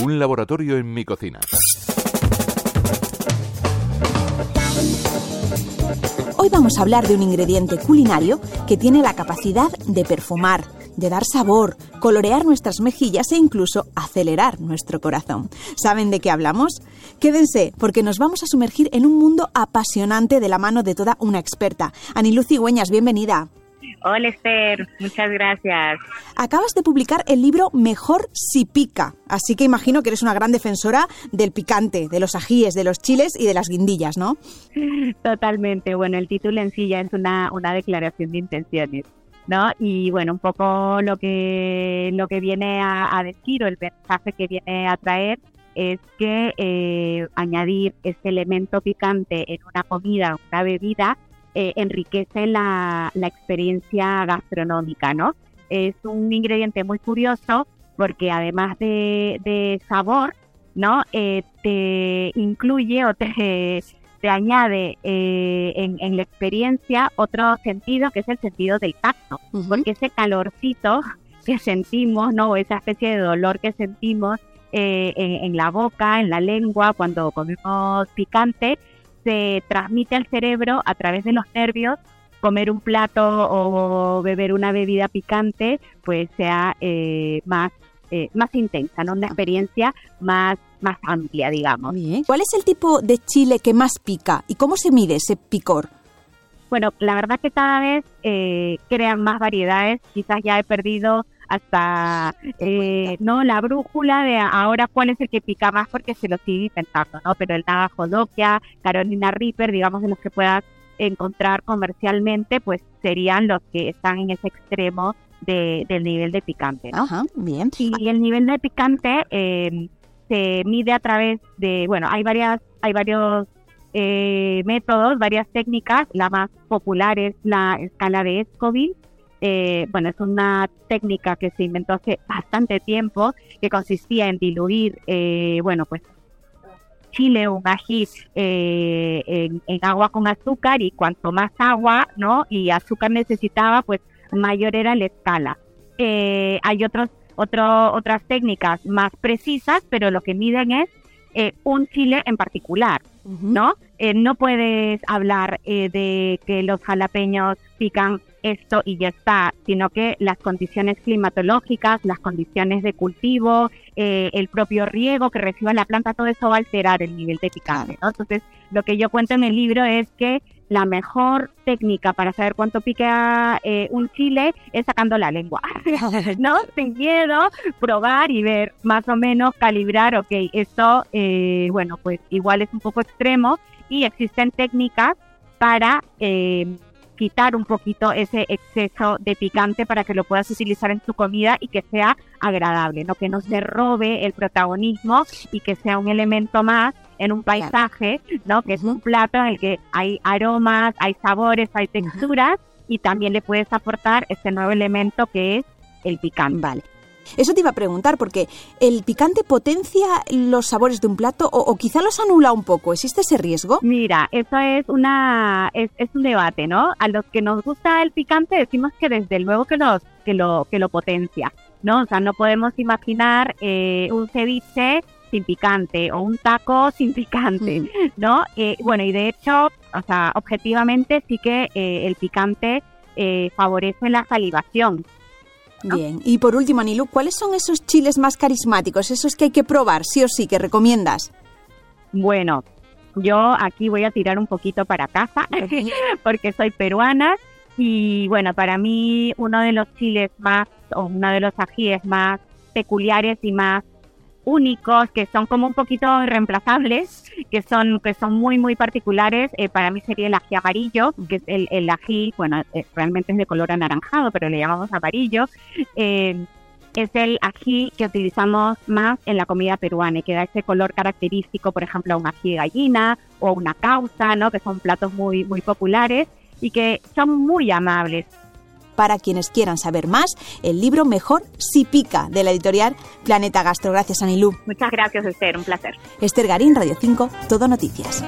Un laboratorio en mi cocina. Hoy vamos a hablar de un ingrediente culinario que tiene la capacidad de perfumar, de dar sabor, colorear nuestras mejillas e incluso acelerar nuestro corazón. ¿Saben de qué hablamos? Quédense, porque nos vamos a sumergir en un mundo apasionante de la mano de toda una experta. Anilú Cigüeñas, bienvenida. Hola Esther, muchas gracias. Acabas de publicar el libro Mejor si pica, así que imagino que eres una gran defensora del picante, de los ajíes, de los chiles y de las guindillas, ¿no? Totalmente. Bueno, el título en sí ya es una, una declaración de intenciones. ¿no? Y bueno, un poco lo que, lo que viene a, decir o el mensaje que viene a traer es que eh, añadir este elemento picante en una comida, una bebida, eh, enriquece la, la, experiencia gastronómica, ¿no? Es un ingrediente muy curioso porque además de, de sabor, ¿no? Eh, te incluye o te, te añade eh, en, la experiencia otro sentido que es el sentido del tacto, porque ese calorcito que sentimos, ¿no? Esa especie de dolor que sentimos en, en, la boca, en la lengua, cuando comemos picante, se transmite al cerebro a través de los nervios comer un plato o beber una bebida picante pues sea eh, más eh, más intensa, ¿no? Una experiencia más, más amplia, digamos. ¿Cuál es el tipo de chile que más pica y cómo se mide ese picor? Bueno, la verdad que cada vez eh, crean más variedades. Quizás ya he perdido hasta eh, no la brújula de ahora cuál es el que pica más porque se lo sigue intentando, ¿no? Pero el Navajo Dokia, Carolina Reaper, digamos de los que puedas encontrar comercialmente, pues serían los que están en ese extremo de, del nivel de picante, ¿no? Ajá, bien. Y, el nivel de picante eh, se mide a través de, bueno, hay varias, hay varios eh, métodos, varias técnicas. La más popular es la escala de Scoville, eh, bueno, es una técnica que se inventó hace bastante tiempo, que consistía en diluir, eh, bueno, pues chile o un ají eh, en, agua con azúcar y cuanto más agua, ¿no? Y azúcar necesitaba, pues mayor era la escala. hay otros, otro, otras técnicas más precisas, pero lo que miden es un chile en particular, ¿no? no puedes hablar de que los jalapeños pican esto y ya está, sino que las condiciones climatológicas, las condiciones de cultivo, eh, el propio riego que reciba la planta, todo eso va a alterar el nivel de picante. Entonces, lo que yo cuento en el libro es que la mejor técnica para saber cuánto pica eh, un chile es sacando la lengua, ¿no? Sin miedo, probar y ver más o menos, calibrar, ok, esto, eh, bueno, pues igual es un poco extremo y existen técnicas para quitar un poquito ese exceso de picante para que lo puedas utilizar en tu comida y que sea agradable, no que no se robe el protagonismo y que sea un elemento más en un paisaje, ¿no? Que es un plato en el que hay aromas, hay sabores, hay texturas y también le puedes aportar ese nuevo elemento que es el picante. Vale. Eso te iba a preguntar, porque ¿el picante potencia los sabores de un plato o, quizá los anula un poco? ¿Existe ese riesgo? Mira, eso es una es, un debate, ¿no? A los que nos gusta el picante decimos que desde luego que, los, que, lo, que lo potencia, ¿no? O sea, no podemos imaginar eh, un ceviche sin picante o un taco sin picante. ¿no? Eh, bueno, y de hecho, o sea, objetivamente sí que eh, el picante favorece la salivación, Bien, y por último, Anilu, ¿cuáles son esos chiles más carismáticos, esos que hay que probar, sí o sí, que recomiendas? Bueno, yo aquí voy a tirar un poquito para casa, porque soy peruana, y bueno, para mí uno de los chiles más, o uno de los ajíes más peculiares y más únicos, que son como un poquito reemplazables, que son, que son muy, muy particulares. Eh, para mí sería el ají amarillo, que es el, el ají, bueno, eh, realmente es de color anaranjado, pero le llamamos amarillo. Eh, es el ají que utilizamos más en la comida peruana y que da ese color característico, por ejemplo, a un ají de gallina o una causa, ¿no? Que son platos muy, muy populares y que son muy amables para quienes quieran saber más, el libro Mejor si pica de la editorial Planeta Gastro. Gracias, Anilú. Muchas gracias, Esther. Un placer. Esther Garín, Radio 5, Todo Noticias.